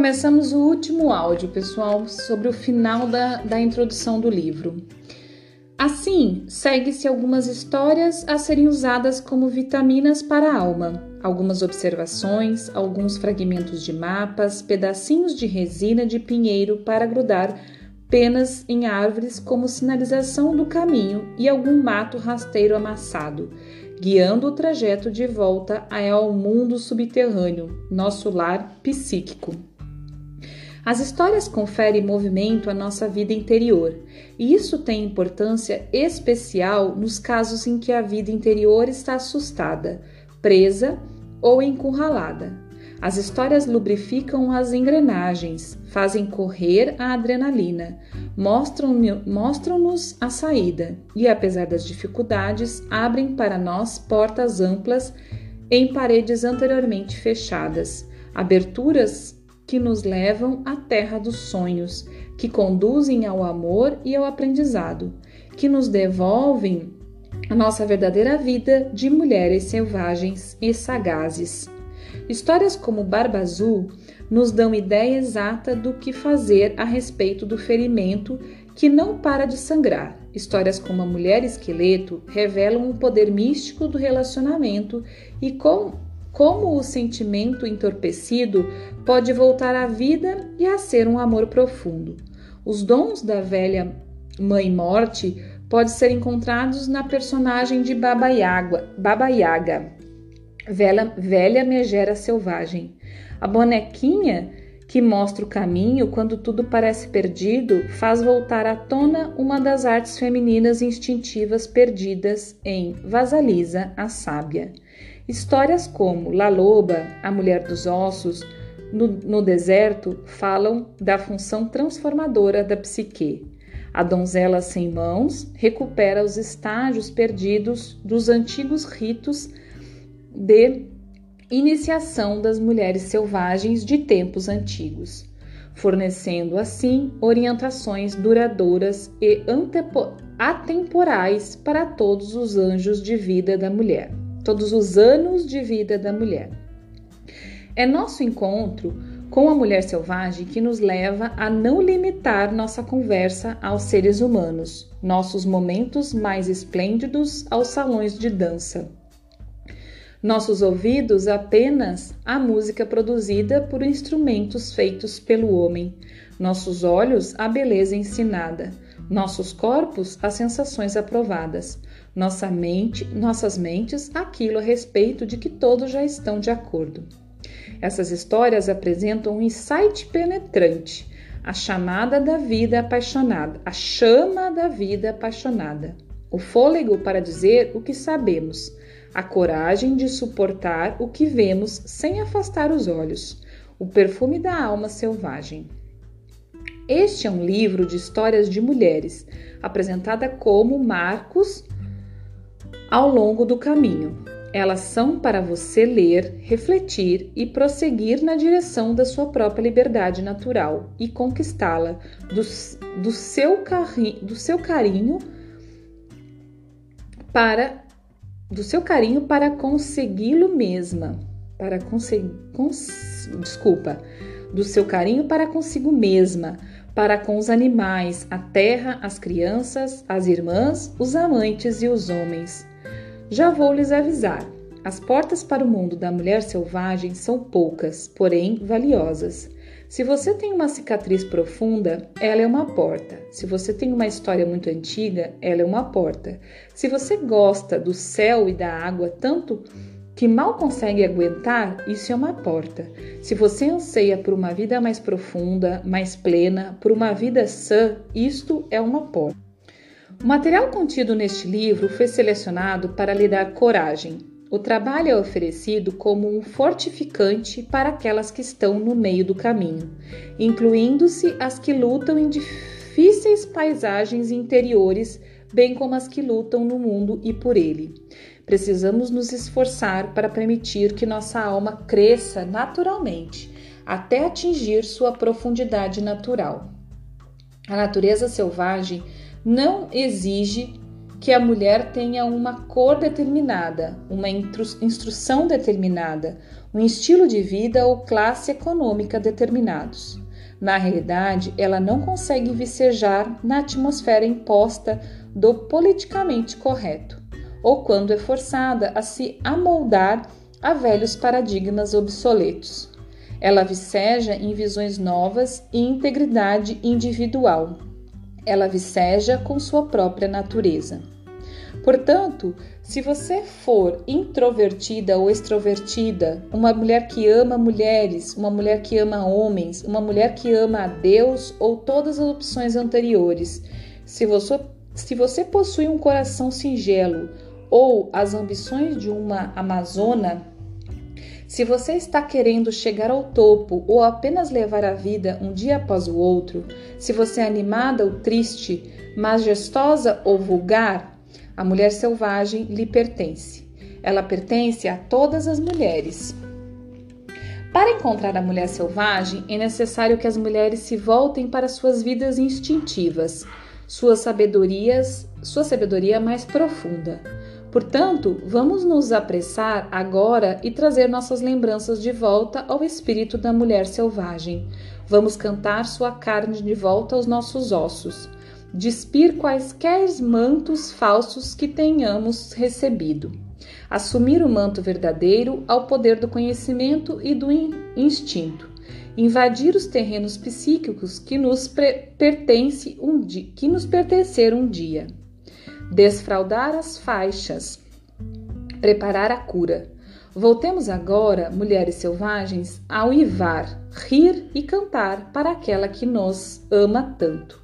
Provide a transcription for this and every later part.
começamos o último áudio, pessoal, sobre o final da, da introdução do livro. Assim, segue-se algumas histórias a serem usadas como vitaminas para a alma, algumas observações, alguns fragmentos de mapas, pedacinhos de resina de pinheiro para grudar penas em árvores como sinalização do caminho e algum mato rasteiro amassado, guiando o trajeto de volta ao mundo subterrâneo, nosso lar psíquico. As histórias conferem movimento à nossa vida interior, e isso tem importância especial nos casos em que a vida interior está assustada, presa ou encurralada. As histórias lubrificam as engrenagens, fazem correr a adrenalina, mostram-nos mostram a saída e, apesar das dificuldades, abrem para nós portas amplas em paredes anteriormente fechadas, aberturas que nos levam à terra dos sonhos, que conduzem ao amor e ao aprendizado, que nos devolvem a nossa verdadeira vida de mulheres selvagens e sagazes. Histórias como Barba Azul nos dão ideia exata do que fazer a respeito do ferimento que não para de sangrar. Histórias como A Mulher Esqueleto revelam o poder místico do relacionamento e com, como o sentimento entorpecido pode voltar à vida e a ser um amor profundo. Os dons da velha Mãe Morte podem ser encontrados na personagem de Baba Yaga, Baba Yaga velha, velha megera selvagem. A bonequinha que mostra o caminho quando tudo parece perdido faz voltar à tona uma das artes femininas instintivas perdidas em Vasalisa, a Sábia. Histórias como La Loba, a Mulher dos Ossos, no, no deserto falam da função transformadora da psique. A donzela sem mãos recupera os estágios perdidos dos antigos ritos de iniciação das mulheres selvagens de tempos antigos, fornecendo assim orientações duradouras e atemporais para todos os anjos de vida da mulher, todos os anos de vida da mulher. É nosso encontro com a mulher selvagem que nos leva a não limitar nossa conversa aos seres humanos, nossos momentos mais esplêndidos aos salões de dança nossos ouvidos apenas a música produzida por instrumentos feitos pelo homem, nossos olhos a beleza ensinada, nossos corpos as sensações aprovadas, nossa mente, nossas mentes aquilo a respeito de que todos já estão de acordo. Essas histórias apresentam um insight penetrante, a chamada da vida apaixonada, a chama da vida apaixonada, o fôlego para dizer o que sabemos a coragem de suportar o que vemos sem afastar os olhos, o perfume da alma selvagem. Este é um livro de histórias de mulheres, apresentada como marcos ao longo do caminho. Elas são para você ler, refletir e prosseguir na direção da sua própria liberdade natural e conquistá-la do, do, seu do seu carinho para do seu carinho para consegui-lo mesma, para conseguir, cons, desculpa, do seu carinho para consigo mesma, para com os animais, a terra, as crianças, as irmãs, os amantes e os homens. Já vou lhes avisar. As portas para o mundo da mulher selvagem são poucas, porém valiosas. Se você tem uma cicatriz profunda, ela é uma porta. Se você tem uma história muito antiga, ela é uma porta. Se você gosta do céu e da água tanto que mal consegue aguentar, isso é uma porta. Se você anseia por uma vida mais profunda, mais plena, por uma vida sã, isto é uma porta. O material contido neste livro foi selecionado para lhe dar coragem, o trabalho é oferecido como um fortificante para aquelas que estão no meio do caminho, incluindo-se as que lutam em difíceis paisagens interiores, bem como as que lutam no mundo e por ele. Precisamos nos esforçar para permitir que nossa alma cresça naturalmente, até atingir sua profundidade natural. A natureza selvagem não exige que a mulher tenha uma cor determinada, uma instrução determinada, um estilo de vida ou classe econômica determinados. Na realidade, ela não consegue vicejar na atmosfera imposta do politicamente correto, ou quando é forçada a se amoldar a velhos paradigmas obsoletos. Ela viceja em visões novas e integridade individual. Ela viceja com sua própria natureza. Portanto, se você for introvertida ou extrovertida, uma mulher que ama mulheres, uma mulher que ama homens, uma mulher que ama a Deus ou todas as opções anteriores, se você, se você possui um coração singelo ou as ambições de uma amazona, se você está querendo chegar ao topo ou apenas levar a vida um dia após o outro, se você é animada ou triste, majestosa ou vulgar, a mulher selvagem lhe pertence. Ela pertence a todas as mulheres. Para encontrar a mulher selvagem, é necessário que as mulheres se voltem para suas vidas instintivas, suas sabedorias, sua sabedoria mais profunda. Portanto, vamos nos apressar agora e trazer nossas lembranças de volta ao espírito da mulher selvagem. Vamos cantar sua carne de volta aos nossos ossos, despir quaisquer mantos falsos que tenhamos recebido. Assumir o manto verdadeiro ao poder do conhecimento e do instinto. Invadir os terrenos psíquicos que nos pertence um que nos pertenceram um dia desfraldar as faixas, preparar a cura. Voltemos agora, mulheres selvagens, ao ivar, rir e cantar para aquela que nos ama tanto.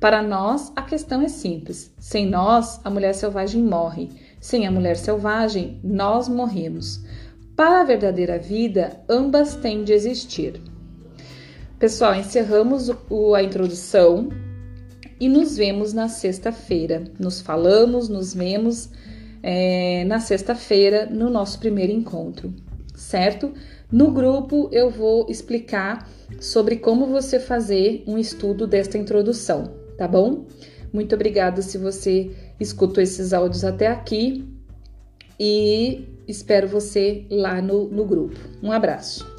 Para nós, a questão é simples: sem nós, a mulher selvagem morre, sem a mulher selvagem, nós morremos. Para a verdadeira vida, ambas têm de existir. Pessoal, encerramos a introdução e nos vemos na sexta-feira. Nos falamos, nos vemos é, na sexta-feira no nosso primeiro encontro, certo? No grupo eu vou explicar sobre como você fazer um estudo desta introdução, tá bom? Muito obrigada se você escutou esses áudios até aqui e espero você lá no, no grupo. Um abraço.